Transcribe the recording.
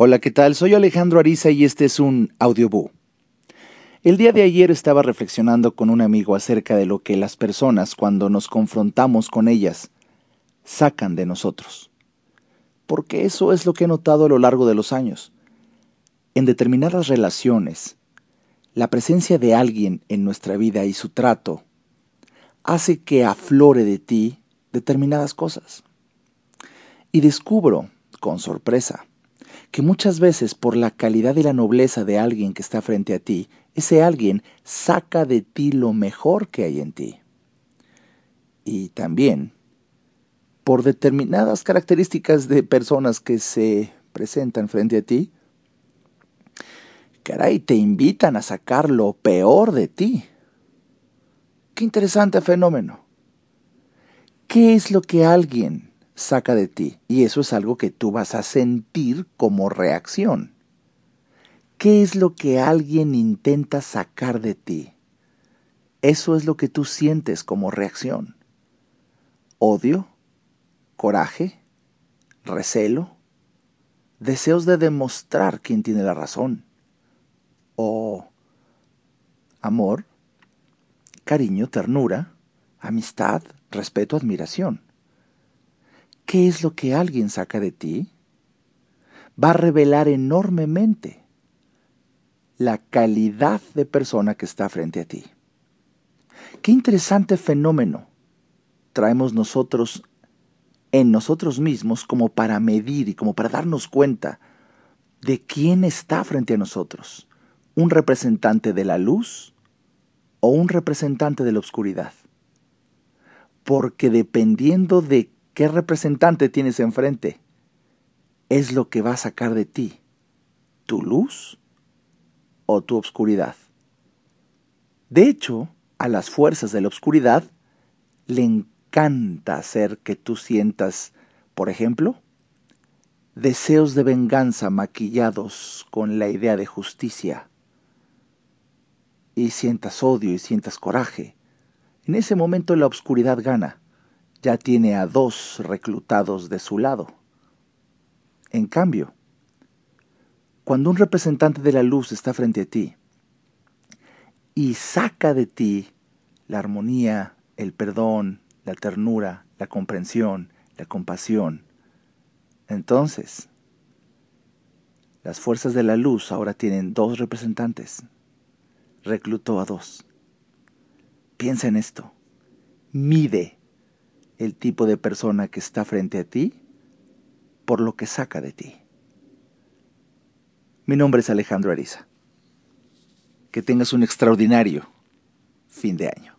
Hola, ¿qué tal? Soy Alejandro Ariza y este es un audioboo. El día de ayer estaba reflexionando con un amigo acerca de lo que las personas, cuando nos confrontamos con ellas, sacan de nosotros. Porque eso es lo que he notado a lo largo de los años. En determinadas relaciones, la presencia de alguien en nuestra vida y su trato hace que aflore de ti determinadas cosas. Y descubro, con sorpresa, que muchas veces por la calidad y la nobleza de alguien que está frente a ti, ese alguien saca de ti lo mejor que hay en ti. Y también por determinadas características de personas que se presentan frente a ti, caray, te invitan a sacar lo peor de ti. Qué interesante fenómeno. ¿Qué es lo que alguien saca de ti. Y eso es algo que tú vas a sentir como reacción. ¿Qué es lo que alguien intenta sacar de ti? Eso es lo que tú sientes como reacción. Odio, coraje, recelo, deseos de demostrar quién tiene la razón. O amor, cariño, ternura, amistad, respeto, admiración. ¿Qué es lo que alguien saca de ti? Va a revelar enormemente la calidad de persona que está frente a ti. Qué interesante fenómeno traemos nosotros en nosotros mismos como para medir y como para darnos cuenta de quién está frente a nosotros. ¿Un representante de la luz o un representante de la oscuridad? Porque dependiendo de ¿Qué representante tienes enfrente? Es lo que va a sacar de ti, tu luz o tu obscuridad. De hecho, a las fuerzas de la obscuridad le encanta hacer que tú sientas, por ejemplo, deseos de venganza maquillados con la idea de justicia, y sientas odio y sientas coraje. En ese momento la obscuridad gana ya tiene a dos reclutados de su lado. En cambio, cuando un representante de la luz está frente a ti y saca de ti la armonía, el perdón, la ternura, la comprensión, la compasión, entonces las fuerzas de la luz ahora tienen dos representantes. Reclutó a dos. Piensa en esto. Mide el tipo de persona que está frente a ti por lo que saca de ti. Mi nombre es Alejandro Ariza. Que tengas un extraordinario fin de año.